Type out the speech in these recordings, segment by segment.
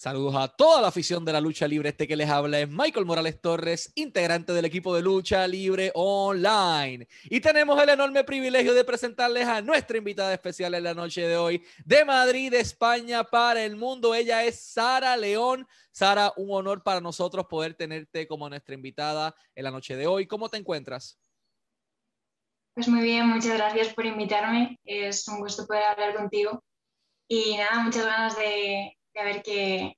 Saludos a toda la afición de la lucha libre. Este que les habla es Michael Morales Torres, integrante del equipo de lucha libre online. Y tenemos el enorme privilegio de presentarles a nuestra invitada especial en la noche de hoy, de Madrid, España, para el mundo. Ella es Sara León. Sara, un honor para nosotros poder tenerte como nuestra invitada en la noche de hoy. ¿Cómo te encuentras? Pues muy bien, muchas gracias por invitarme. Es un gusto poder hablar contigo. Y nada, muchas ganas de, a ver qué,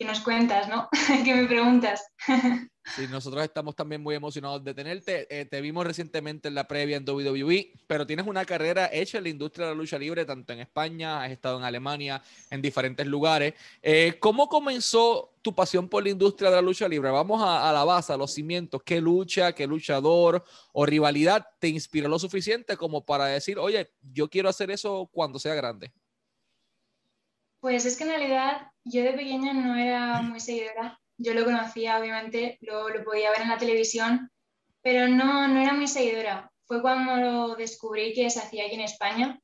nos cuentas, ¿no? ¿Qué me preguntas? Sí, nosotros estamos también muy emocionados de tenerte. Eh, te vimos recientemente en la previa en WWE, pero tienes una carrera hecha en la industria de la lucha libre, tanto en España, has estado en Alemania, en diferentes lugares. Eh, ¿Cómo comenzó tu pasión por la industria de la lucha libre? Vamos a, a, la base, a los cimientos. ¿Qué lucha, qué luchador o rivalidad te inspiró lo suficiente como para decir, oye, yo quiero hacer eso cuando sea grande? Pues es que en realidad yo de pequeña no era muy seguidora. Yo lo conocía, obviamente, lo, podía ver en la televisión, pero no, no era muy seguidora. Fue cuando lo descubrí que se hacía aquí en España.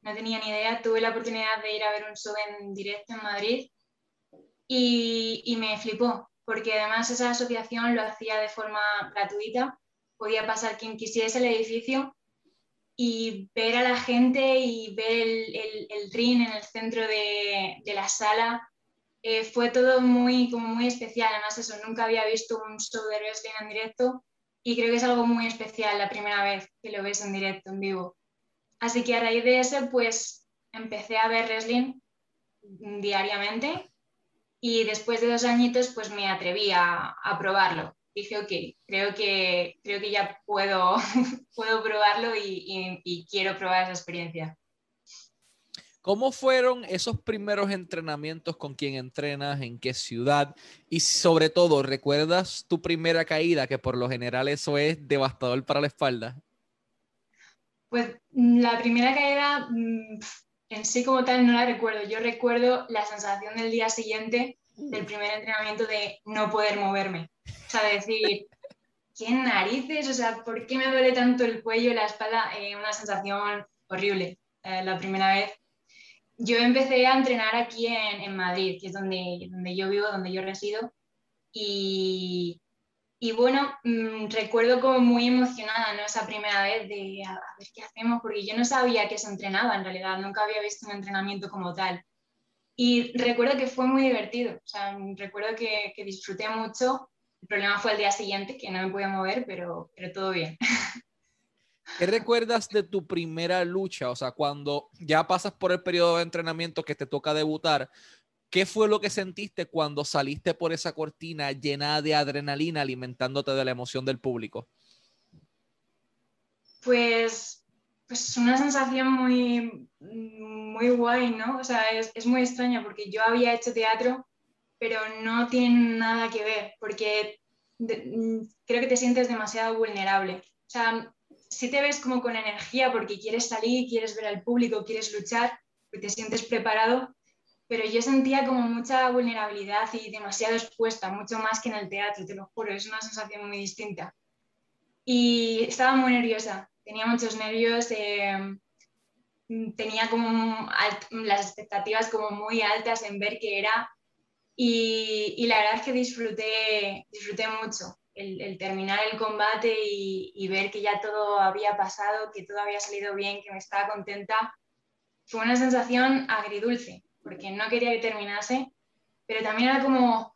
No tenía ni idea. Tuve la oportunidad de ir a ver un show en directo en Madrid y, y me flipó, porque además esa asociación lo hacía de forma gratuita. Podía pasar quien quisiese el edificio y ver a la gente y ver el, el, el ring en el centro de, de la sala eh, fue todo muy, como muy especial. Además, eso, nunca había visto un show de wrestling en directo y creo que es algo muy especial la primera vez que lo ves en directo, en vivo. Así que a raíz de eso, pues empecé a ver wrestling diariamente y después de dos añitos, pues me atreví a, a probarlo dije, ok, creo que, creo que ya puedo, puedo probarlo y, y, y, quiero probar esa experiencia. ¿Cómo fueron esos primeros entrenamientos con quién entrenas, en qué ciudad? Y sobre todo, ¿recuerdas tu primera caída? Que por lo general eso es devastador para la espalda. Pues mm, la primera caída mm, en sí como tal no la recuerdo. Yo recuerdo la sensación del día siguiente del primer entrenamiento de no poder moverme. O sea, decir, ¿qué narices? O sea, ¿por qué me duele tanto el cuello y la espalda? Eh, una sensación horrible eh, la primera vez. Yo empecé a entrenar aquí en, Madrid, que es donde, donde yo vivo, donde yo resido. Y, y bueno, mmm, recuerdo como muy emocionada ¿no? esa primera vez de a, ver qué hacemos, porque yo no sabía que se entrenaba en realidad, nunca había visto un entrenamiento como tal. Y recuerdo que fue muy divertido, o sea, recuerdo que, que disfruté mucho el problema fue el día siguiente, que no me podía mover, pero, pero todo bien. ¿Qué recuerdas de tu primera lucha? O sea, cuando ya pasas por el periodo de entrenamiento que te toca debutar, ¿qué fue lo que sentiste cuando saliste por esa cortina llena de adrenalina alimentándote de la emoción del público? Pues, pues una sensación muy, muy guay, ¿no? O sea, es, es muy extraña porque yo había hecho teatro pero no tienen nada que ver, porque de, creo que te sientes demasiado vulnerable. O sea, si te ves como con energía porque quieres salir, quieres ver al público, quieres luchar, porque te sientes preparado, pero yo sentía como mucha vulnerabilidad y demasiado expuesta, mucho más que en el teatro, te lo juro, es una sensación muy distinta. Y estaba muy nerviosa, tenía muchos nervios, eh, tenía como las expectativas como muy altas en ver qué era y, y, la verdad es que disfruté, disfruté mucho el, el terminar el combate y, y, ver que ya todo había pasado, que todo había salido bien, que me estaba contenta. Fue una sensación agridulce, porque no quería que terminase, pero también era como,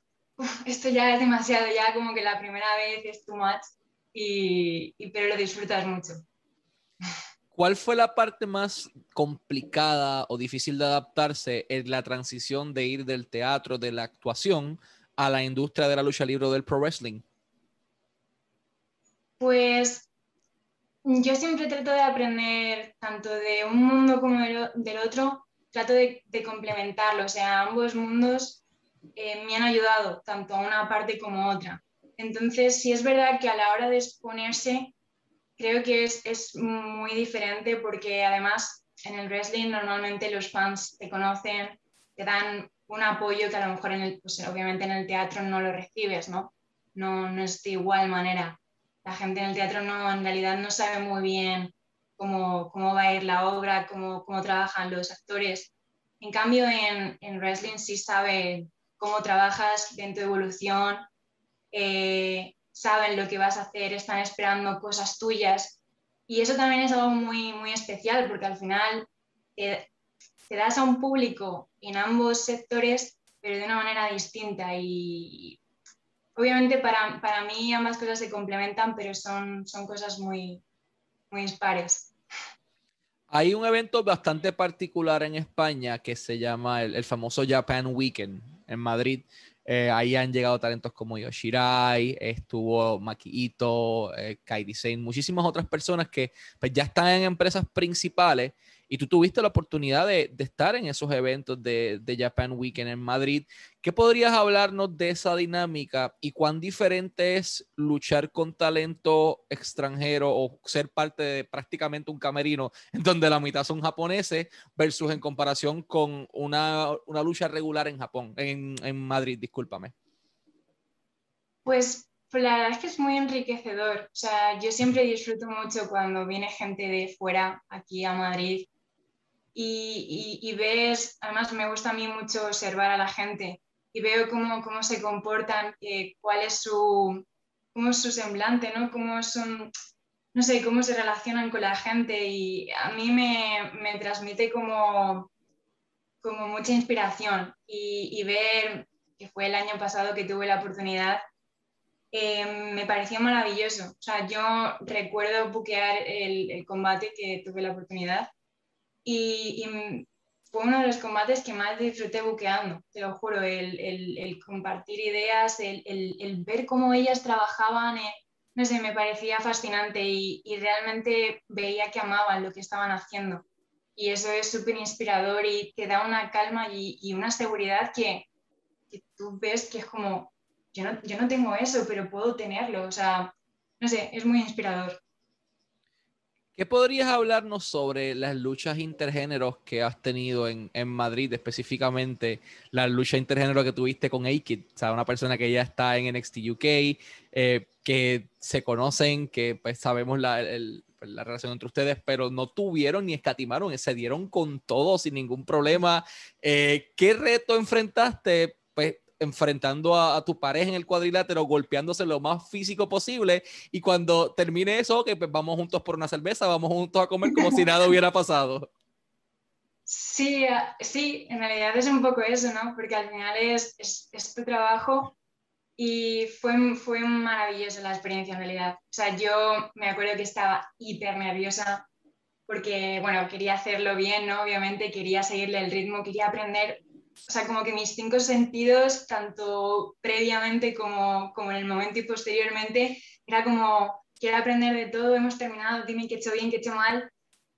esto ya es demasiado, ya como que la primera vez es too much, y, y pero lo disfrutas mucho. ¿Cuál fue la parte más complicada o difícil de adaptarse en la transición de ir del teatro, de la actuación, a la industria de la lucha libre o del pro wrestling? Pues yo siempre trato de aprender tanto de un mundo como del otro, trato de, complementarlo, o sea, ambos mundos eh, me han ayudado, tanto a una parte como a otra. Entonces, sí es verdad que a la hora de exponerse, creo que es, es, muy diferente porque además en el wrestling normalmente los fans te conocen, te dan un apoyo que a lo mejor en el, pues obviamente en el teatro no lo recibes, ¿no? no, no es de igual manera. La gente en el teatro no, en realidad no sabe muy bien cómo, cómo va a ir la obra, cómo, cómo trabajan los actores. En cambio, en, en wrestling sí sabe cómo trabajas en tu evolución, eh, saben lo que vas a hacer, están esperando cosas tuyas. Y eso también es algo muy, muy especial porque al final te, das a un público en ambos sectores, pero de una manera distinta. Y obviamente para, para mí ambas cosas se complementan, pero son, son cosas muy, muy dispares. Hay un evento bastante particular en España que se llama el famoso Japan Weekend en Madrid. Eh, ahí han llegado talentos como Yoshirai, estuvo Maki eh, Kairi Sane, muchísimas otras personas que pues, ya están en empresas principales y tú tuviste la oportunidad de, estar en esos eventos de, Japan Weekend en Madrid. ¿Qué podrías hablarnos de esa dinámica y cuán diferente es luchar con talento extranjero o ser parte de prácticamente un camerino en donde la mitad son japoneses versus en comparación con una, lucha regular en Japón, en, Madrid, discúlpame? Pues pues la verdad es que es muy enriquecedor. O sea, yo siempre disfruto mucho cuando viene gente de fuera aquí a Madrid y, ves, además me gusta a mí mucho observar a la gente y veo cómo, cómo se comportan, eh, cuál es su, cómo es su semblante, ¿no? Cómo son, no sé, cómo se relacionan con la gente y a mí me, me transmite como, como mucha inspiración y, ver, que fue el año pasado que tuve la oportunidad, eh, me pareció maravilloso. O sea, yo recuerdo buquear el combate que tuve la oportunidad y, fue uno de los combates que más disfruté buqueando, te lo juro, el, el, el compartir ideas, el, el, ver cómo ellas trabajaban, eh, no sé, me parecía fascinante y, y, realmente veía que amaban lo que estaban haciendo. Y eso es súper inspirador y te da una calma y, y una seguridad que, que, tú ves que es como, yo no, yo no tengo eso, pero puedo tenerlo. O sea, no sé, es muy inspirador. ¿Qué podrías hablarnos sobre las luchas intergéneros que has tenido en, en Madrid, específicamente la lucha intergénero que tuviste con Aikid? O sea, una persona que ya está en NXT UK, eh, que se conocen, que pues sabemos la, pues, la, relación entre ustedes, pero no tuvieron ni escatimaron, se dieron con todo sin ningún problema. Eh, ¿Qué reto enfrentaste? Enfrentando a, tu pareja en el cuadrilátero, golpeándose lo más físico posible. Y cuando termine eso, que pues vamos juntos por una cerveza, vamos juntos a comer como si nada hubiera pasado. Sí, sí, en realidad es un poco eso, ¿no? Porque al final es, es, tu trabajo y fue, fue maravillosa la experiencia en realidad. O sea, yo me acuerdo que estaba hiper nerviosa porque, bueno, quería hacerlo bien, ¿no? Obviamente quería seguirle el ritmo, quería aprender o sea, como que mis cinco sentidos, tanto previamente como, como en el momento y posteriormente, era como, quiero aprender de todo, hemos terminado, dime qué he hecho bien, qué he hecho mal.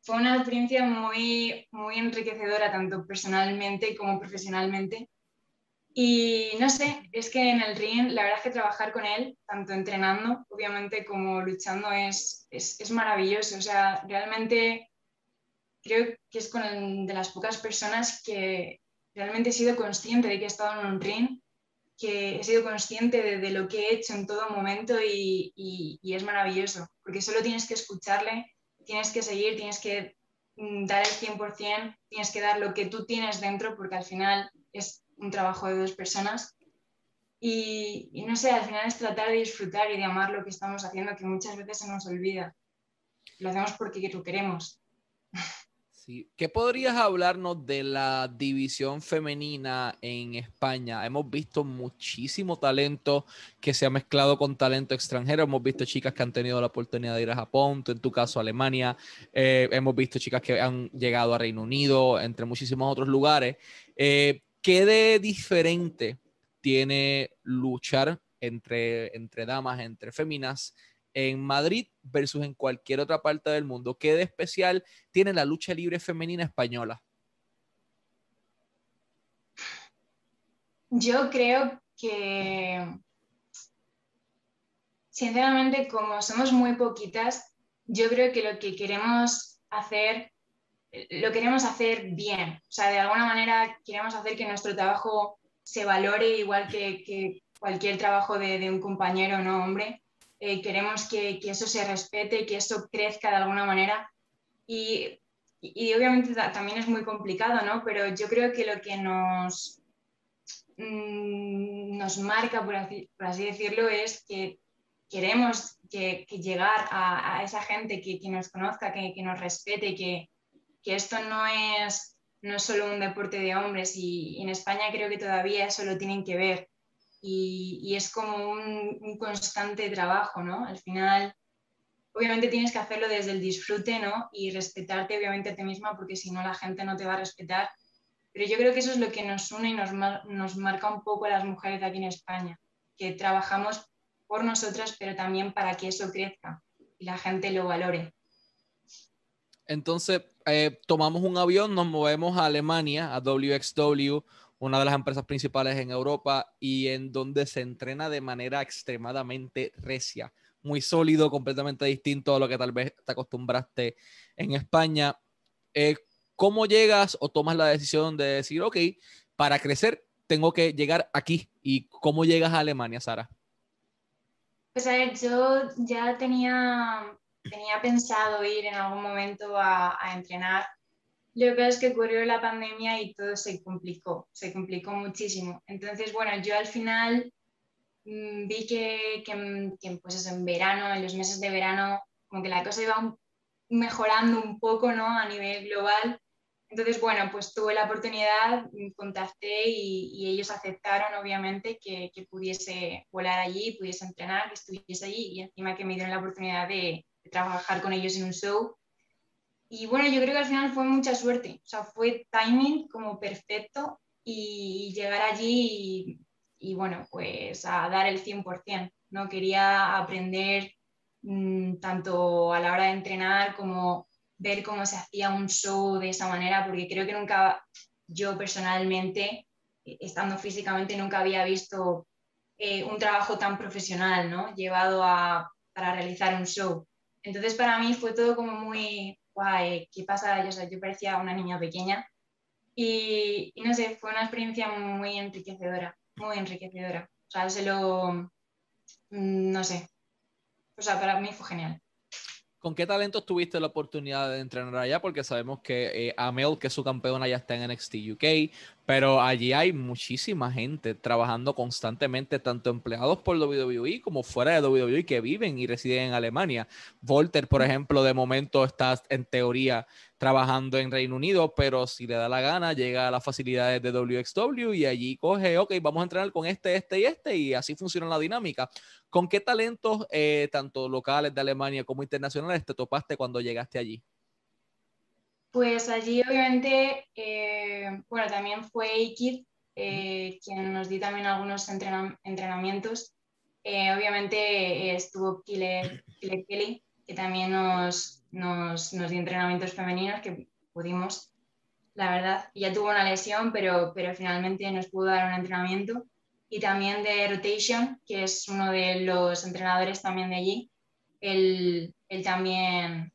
Fue una experiencia muy, muy enriquecedora, tanto personalmente como profesionalmente. Y no sé, es que en el ring, la verdad es que trabajar con él, tanto entrenando, obviamente, como luchando, es, es, es maravilloso. O sea, realmente creo que es con de las pocas personas que, realmente he sido consciente de que he estado en un ring, que he sido consciente de, lo que he hecho en todo momento y, es maravilloso, porque solo tienes que escucharle, tienes que seguir, tienes que mm, dar el 100%, tienes que dar lo que tú tienes dentro, porque al final es un trabajo de dos personas. Y, y, no sé, al final es tratar de disfrutar y de amar lo que estamos haciendo, que muchas veces se nos olvida. Lo hacemos porque lo queremos. ¿Qué podrías hablarnos de la división femenina en España? Hemos visto muchísimo talento que se ha mezclado con talento extranjero. Hemos visto chicas que han tenido la oportunidad de ir a Japón, en tu caso Alemania. Eh, hemos visto chicas que han llegado a Reino Unido, entre muchísimos otros lugares. Eh, ¿Qué de diferente tiene luchar entre, entre damas, entre féminas? En Madrid versus en cualquier otra parte del mundo? ¿Qué de especial tiene la lucha libre femenina española? Yo creo que, sinceramente, como somos muy poquitas, yo creo que lo que queremos hacer, lo queremos hacer bien. O sea, de alguna manera queremos hacer que nuestro trabajo se valore igual que, cualquier trabajo de, un compañero, ¿no? Hombre, eh, queremos que, que, eso se respete, que eso crezca de alguna manera. Y, y, obviamente también es muy complicado, ¿no? Pero yo creo que lo que nos, mm, nos marca, por así, por así, decirlo, es que queremos que, llegar a, a, esa gente que, que nos conozca, que, nos respete, que, que esto no es, no es solo un deporte de hombres y, en España creo que todavía eso lo tienen que ver y, y es como un, un, constante trabajo, ¿no? Al final, obviamente tienes que hacerlo desde el disfrute, ¿no? Y respetarte obviamente a ti misma porque si no la gente no te va a respetar. Pero yo creo que eso es lo que nos une y nos, nos marca un poco a las mujeres de aquí en España, que trabajamos por nosotras, pero también para que eso crezca y la gente lo valore. Entonces, eh, tomamos un avión, nos movemos a Alemania, a WXW, una de las empresas principales en Europa y en donde se entrena de manera extremadamente recia, muy sólido, completamente distinto a lo que tal vez te acostumbraste en España. Eh, ¿Cómo llegas o tomas la decisión de decir, ok, para crecer tengo que llegar aquí? ¿Y cómo llegas a Alemania, Sara? Pues a ver, yo ya tenía tenía pensado ir en algún momento a, entrenar. Lo que es que ocurrió la pandemia y todo se complicó, se complicó muchísimo. Entonces, bueno, yo al final mm, vi que, que, pues en verano, en los meses de verano, como que la cosa iba mejorando un poco, ¿no? A nivel global. Entonces, bueno, pues tuve la oportunidad, mm, contacté y, ellos aceptaron, obviamente, que, que, pudiese volar allí, pudiese entrenar, que estuviese allí y encima que me dieron la oportunidad de, trabajar con ellos en un show. Y bueno, yo creo que al final fue mucha suerte, o sea, fue timing como perfecto y llegar allí y, bueno, pues a dar el 100%, ¿no? Quería aprender mm, tanto a la hora de entrenar como ver cómo se hacía un show de esa manera, porque creo que nunca yo personalmente, estando físicamente, nunca había visto eh, un trabajo tan profesional, ¿no? Llevado a, para realizar un show. Entonces para mí fue todo como muy, guay, ¿qué pasa? Yo, yo parecía una niña pequeña y, no sé, fue una experiencia muy enriquecedora, muy enriquecedora. O sea, se lo, mm, no sé, o sea, para mí fue genial. ¿Con qué talentos tuviste la oportunidad de entrenar allá? Porque sabemos que eh, Amel, que es su campeona, ya está en NXT UK, pero allí hay muchísima gente trabajando constantemente, tanto empleados por WWE como fuera de WWE que viven y residen en Alemania. Volter, por ejemplo, de momento está en teoría trabajando en Reino Unido, pero si le da la gana, llega a las facilidades de WXW y allí coge, ok, vamos a entrenar con este, este y este, y así funciona la dinámica. ¿Con qué talentos, eh, tanto locales de Alemania como internacionales, te topaste cuando llegaste allí? Pues allí, obviamente, eh, bueno, también fue Ikid, eh, quien nos dio también algunos entrenamientos. obviamente estuvo Kile, Kelly, que también nos, nos, nos dio entrenamientos femeninos que pudimos, la verdad. Ya tuvo una lesión, pero, pero finalmente nos pudo dar un entrenamiento. Y también de Rotation, que es uno de los entrenadores también de allí. Él, él también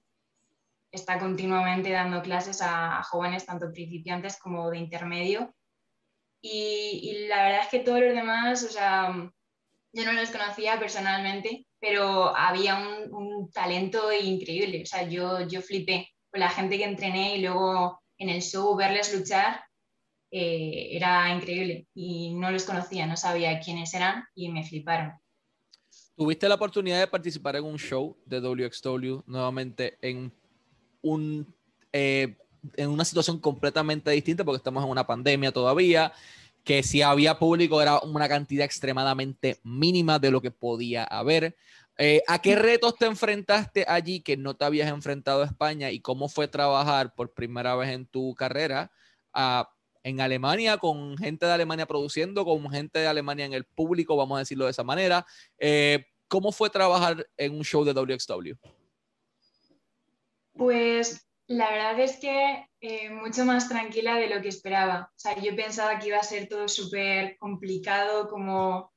está continuamente dando clases a, jóvenes, tanto principiantes como de intermedio. Y, y, la verdad es que todos los demás, o sea, yo no los conocía personalmente, pero había un, talento increíble. O sea, yo, yo flipé con la gente que entrené y luego en el show verles luchar eh, era increíble. Y no los conocía, no sabía quiénes eran y me fliparon. ¿Tuviste la oportunidad de participar en un show de WXW nuevamente en un... Eh, en una situación completamente distinta porque estamos en una pandemia todavía, que si había público era una cantidad extremadamente mínima de lo que podía haber. Eh, ¿A qué retos te enfrentaste allí que no te habías enfrentado a España y cómo fue trabajar por primera vez en tu carrera en Alemania con gente de Alemania produciendo, con gente de Alemania en el público, vamos a decirlo de esa manera? Eh, ¿Cómo fue trabajar en un show de WXW? Pues la verdad es que eh, mucho más tranquila de lo que esperaba. O sea, yo pensaba que iba a ser todo súper complicado, como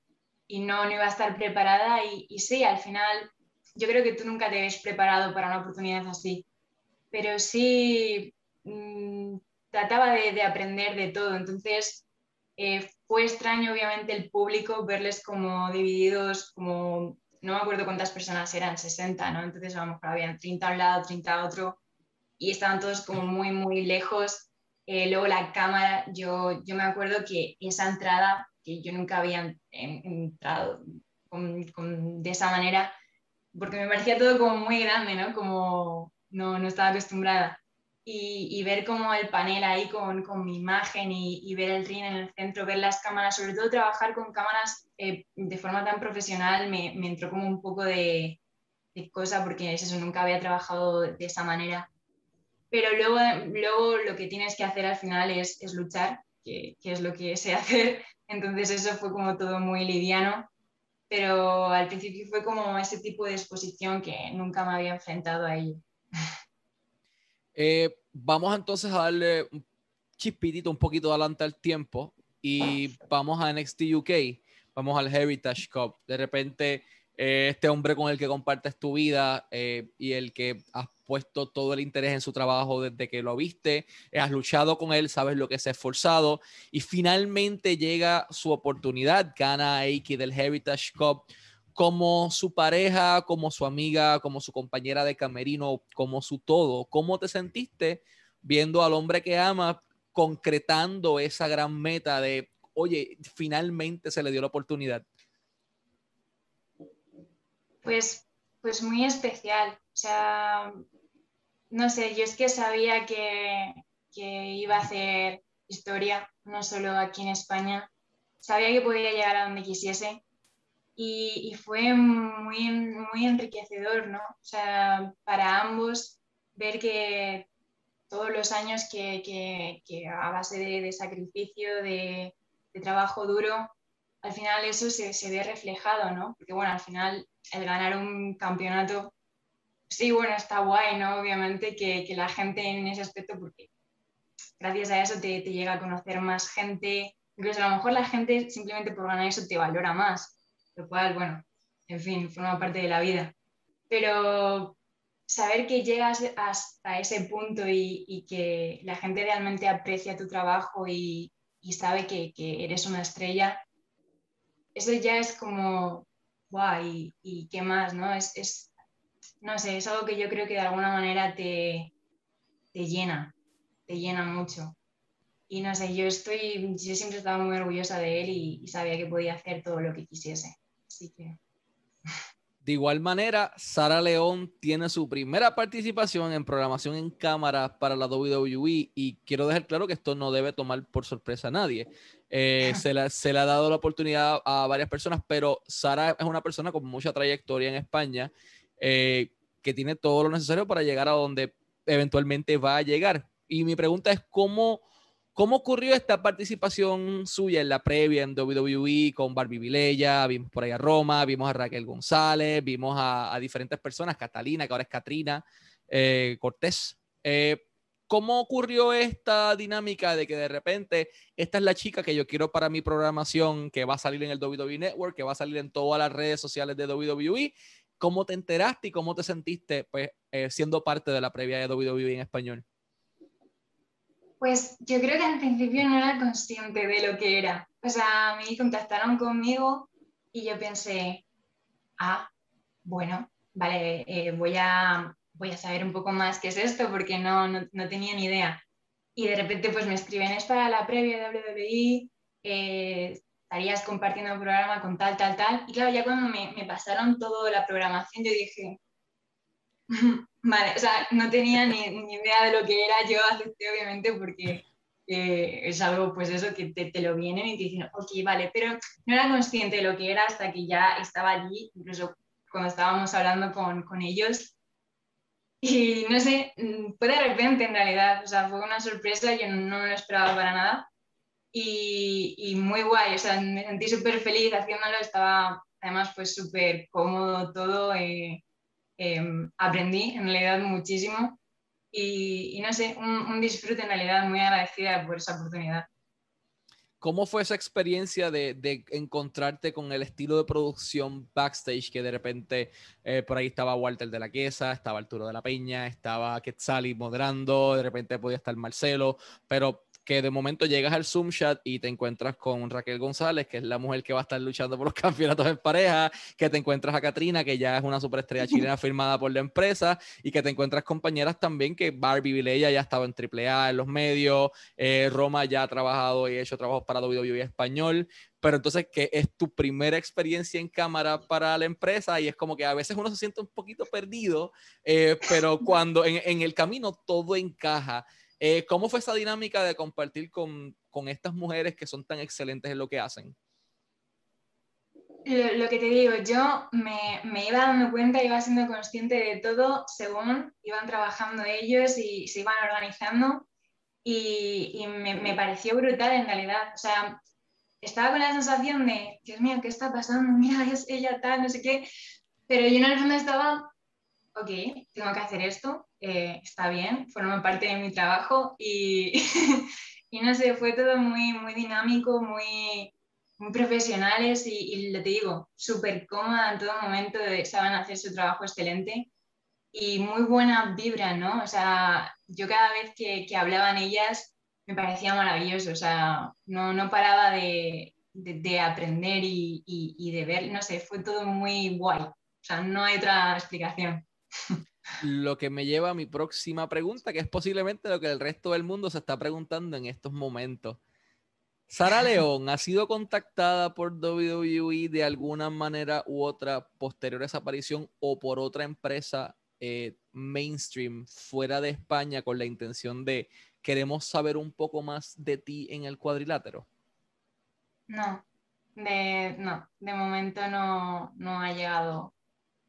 y no, no iba a estar preparada y, sí, al final yo creo que tú nunca te ves preparado para una oportunidad así, pero sí mm, trataba de, de, aprender de todo, entonces Eh, fue extraño, obviamente, el público verles como divididos, como no me acuerdo cuántas personas eran, 60, ¿no? Entonces a lo mejor habían 30 a un lado, 30 a otro, y estaban todos como muy, muy lejos. Eh, luego la cámara, yo, yo me acuerdo que esa entrada, que yo nunca había entrado de esa manera, porque me parecía todo como muy grande, ¿no? Como no, no estaba acostumbrada y, ver como el panel ahí con, con mi imagen y, y, ver el ring en el centro, ver las cámaras, sobre todo trabajar con cámaras eh, de forma tan profesional me, me, entró como un poco de, de, cosa porque es eso, nunca había trabajado de esa manera. Pero luego, luego lo que tienes que hacer al final es, es luchar, que, que, es lo que sé hacer. Entonces eso fue como todo muy liviano, pero al principio fue como ese tipo de exposición que nunca me había enfrentado a ello. Eh, vamos entonces a darle un chispitito un poquito adelante al tiempo y vamos a NXT UK, vamos al Heritage Cup. De repente, eh, este hombre con el que compartes tu vida eh, y el que has puesto todo el interés en su trabajo desde que lo viste, has luchado con él, sabes lo que se ha esforzado y finalmente llega su oportunidad, gana Aiki del Heritage Cup como su pareja, como su amiga, como su compañera de camerino, como su todo. ¿Cómo te sentiste viendo al hombre que amas concretando esa gran meta de, oye, finalmente se le dio la oportunidad? Pues, pues muy especial. O sea, no sé, yo es que sabía que, que iba a hacer historia, no solo aquí en España. Sabía que podía llegar a donde quisiese y, fue muy, muy enriquecedor, ¿no? O sea, para ambos ver que todos los años que, que, a base de, sacrificio, de, de, trabajo duro, al final eso se, se, ve reflejado, ¿no? Porque bueno, al final el ganar un campeonato, sí, bueno, está guay, ¿no? Obviamente que, que la gente en ese aspecto, porque gracias a eso te, te llega a conocer más gente, incluso a lo mejor la gente simplemente por ganar eso te valora más lo cual, bueno, en fin, forma parte de la vida. Pero saber que llegas hasta ese punto y, que la gente realmente aprecia tu trabajo y, sabe que, eres una estrella, eso ya es como, guay, y, qué más, ¿no? Es, no sé, es algo que yo creo que de alguna manera te, te llena, te llena mucho. Y no sé, yo estoy, yo siempre estaba muy orgullosa de él y sabía que podía hacer todo lo que quisiese. De igual manera, Sara León tiene su primera participación en programación en cámara para la WWE y quiero dejar claro que esto no debe tomar por sorpresa a nadie. Eh, se, le ha dado la oportunidad a varias personas, pero Sara es una persona con mucha trayectoria en España eh, que tiene todo lo necesario para llegar a donde eventualmente va a llegar. Y mi pregunta es cómo ¿Cómo ocurrió esta participación suya en la previa en WWE con Barbie Vilella? Vimos por ahí a Roma, vimos a Raquel González, vimos a, diferentes personas, Catalina, que ahora es Katrina, eh, Cortés. Eh, ¿Cómo ocurrió esta dinámica de que de repente esta es la chica que yo quiero para mi programación, que va a salir en el WWE Network, que va a salir en todas las redes sociales de WWE? ¿Cómo te enteraste y cómo te sentiste pues, eh, siendo parte de la previa de WWE en español? Pues yo creo que al principio no era consciente de lo que era. O sea, a mí contactaron conmigo y yo pensé, ah, bueno, vale, eh, voy, a, voy a saber un poco más qué es esto porque no, no, tenía ni idea. Y de repente pues me escriben, es para la previa de WWE, eh, estarías compartiendo el programa con tal, tal, tal. Y claro, ya cuando me, me pasaron toda la programación, yo dije, Vale, o sea, no tenía ni, ni, idea de lo que era, yo acepté obviamente porque eh, es algo, pues eso, que te, te, lo vienen y te dicen, ok, vale, pero no era consciente de lo que era hasta que ya estaba allí, incluso cuando estábamos hablando con, con ellos. Y no sé, mm, fue de repente en realidad, o sea, fue una sorpresa, yo no me lo esperaba para nada. Y, y muy guay, o sea, me sentí súper feliz haciéndolo, estaba además pues súper cómodo todo. Eh, Em, aprendí en realidad muchísimo y, no sé, un, disfrute en realidad muy agradecida por esa oportunidad. ¿Cómo fue esa experiencia de, de, encontrarte con el estilo de producción backstage que de repente eh, por ahí estaba Walter de la Quesa, estaba Arturo de la Peña, estaba Quetzali moderando, de repente podía estar Marcelo, pero que de momento llegas al Zoom chat y te encuentras con Raquel González, que es la mujer que va a estar luchando por los campeonatos en pareja, que te encuentras a Katrina, que ya es una superestrella chilena firmada por la empresa, y que te encuentras compañeras también que Barbie Vilella ya estaba en AAA en los medios, eh, Roma ya ha trabajado y hecho trabajos para WWE español, pero entonces que es tu primera experiencia en cámara para la empresa y es como que a veces uno se siente un poquito perdido, eh, pero cuando en, en, el camino todo encaja. Eh, ¿Cómo fue esa dinámica de compartir con, con, estas mujeres que son tan excelentes en lo que hacen? Lo, lo que te digo, yo me, me, iba dando cuenta, iba siendo consciente de todo según iban trabajando ellos y se iban organizando y, y me, me pareció brutal en realidad. O sea, estaba con la sensación de, Dios mío, ¿qué está pasando? Mira, es ella tal, no sé qué. Pero yo en el fondo estaba, ok, tengo que hacer esto, eh, está bien, forma parte de mi trabajo y, y, no sé, fue todo muy, muy dinámico, muy, muy profesionales y, y te digo, súper cómoda en todo momento, saben hacer su trabajo excelente y muy buena vibra, ¿no? O sea, yo cada vez que, que hablaban ellas me parecía maravilloso, o sea, no, no paraba de, de, de aprender y, y, y de ver, no sé, fue todo muy guay, o sea, no hay otra explicación. Lo que me lleva a mi próxima pregunta, que es posiblemente lo que el resto del mundo se está preguntando en estos momentos. Sara León ha sido contactada por WWE de alguna manera u otra posterior a esa aparición o por otra empresa eh, mainstream fuera de España con la intención de queremos saber un poco más de ti en el cuadrilátero. No, de, no, de momento no, no ha llegado,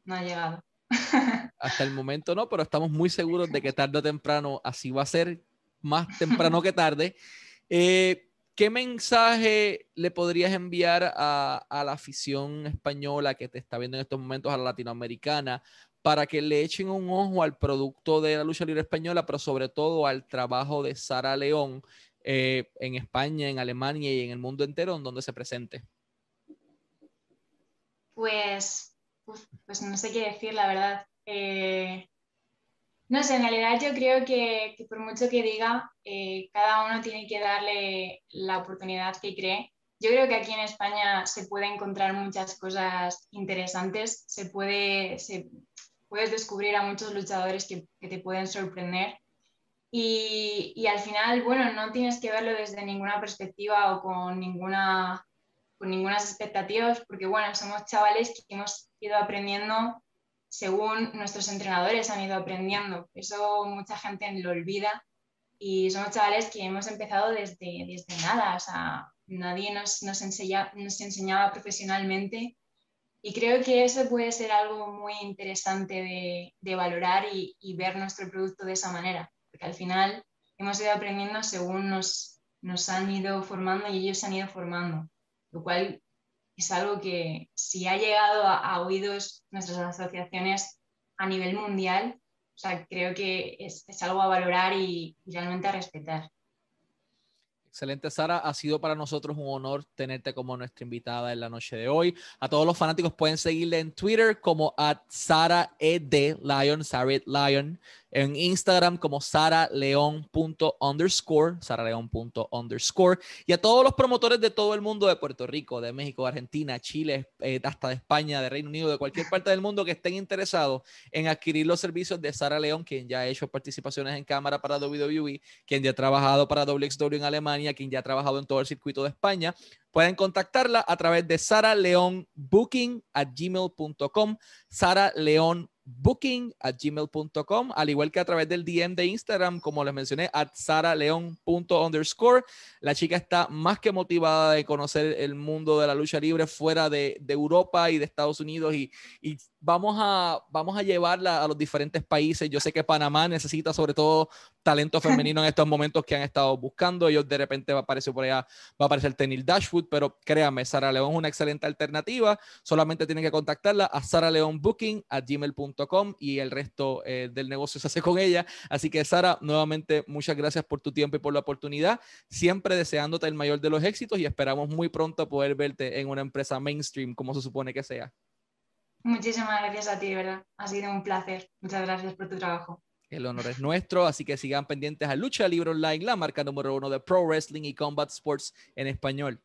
no ha llegado. Hasta el momento no, pero estamos muy seguros de que tarde o temprano así va a ser, más temprano que tarde. Eh, ¿Qué mensaje le podrías enviar a, a, la afición española que te está viendo en estos momentos, a la latinoamericana, para que le echen un ojo al producto de la lucha libre española, pero sobre todo al trabajo de Sara León eh, en España, en Alemania y en el mundo entero, en donde se presente? Pues, pues no sé qué decir, la verdad. Eh, no sé, en realidad yo creo que, por mucho que diga, eh, cada uno tiene que darle la oportunidad que cree. Yo creo que aquí en España se puede encontrar muchas cosas interesantes, se puede, se, puedes descubrir a muchos luchadores que, que te pueden sorprender. Y, y, al final, bueno, no tienes que verlo desde ninguna perspectiva o con ninguna con ninguna expectativas, porque bueno, somos chavales que hemos ido aprendiendo según nuestros entrenadores han ido aprendiendo. Eso mucha gente lo olvida y somos chavales que hemos empezado desde, desde nada, o sea, nadie nos, nos, enseña, nos enseñaba profesionalmente y creo que eso puede ser algo muy interesante de, de valorar y, y, ver nuestro producto de esa manera, porque al final hemos ido aprendiendo según nos, nos han ido formando y ellos se han ido formando, lo cual es algo que si ha llegado a, oídos nuestras asociaciones a nivel mundial, o sea, creo que es, es algo a valorar y, realmente a respetar. Excelente, Sara. Ha sido para nosotros un honor tenerte como nuestra invitada en la noche de hoy. A todos los fanáticos pueden seguirle en Twitter como a Sara ED Lion, Sarah Lion en Instagram como saraleon.underscore, saraleon.underscore, y a todos los promotores de todo el mundo de Puerto Rico, de México, Argentina, Chile, eh, hasta de España, de Reino Unido, de cualquier parte del mundo que estén interesados en adquirir los servicios de Sara León, quien ya ha hecho participaciones en cámara para WWE, quien ya ha trabajado para WXW en Alemania, quien ya ha trabajado en todo el circuito de España, pueden contactarla a través de saraleonbooking at gmail.com, Sara León booking at gmail.com, al igual que a través del DM de Instagram, como les mencioné, at saraleon.underscore. La chica está más que motivada de conocer el mundo de la lucha libre fuera de, de Europa y de Estados Unidos y, y vamos, a, vamos a llevarla a los diferentes países. Yo sé que Panamá necesita sobre todo talento femenino en estos momentos que han estado buscando. Ellos de repente va a aparecer por allá, va a aparecer Tenil Dashwood, pero créanme, Sara León es una excelente alternativa. Solamente tienen que contactarla a saraleonbooking at gmail.com y el resto eh, del negocio se hace con ella. Así que Sara, nuevamente muchas gracias por tu tiempo y por la oportunidad. Siempre deseándote el mayor de los éxitos y esperamos muy pronto poder verte en una empresa mainstream como se supone que sea. Muchísimas gracias a ti, ¿verdad? Ha sido un placer. Muchas gracias por tu trabajo. El honor es nuestro, así que sigan pendientes a Lucha Libre Online, la marca número uno de Pro Wrestling y Combat Sports en español.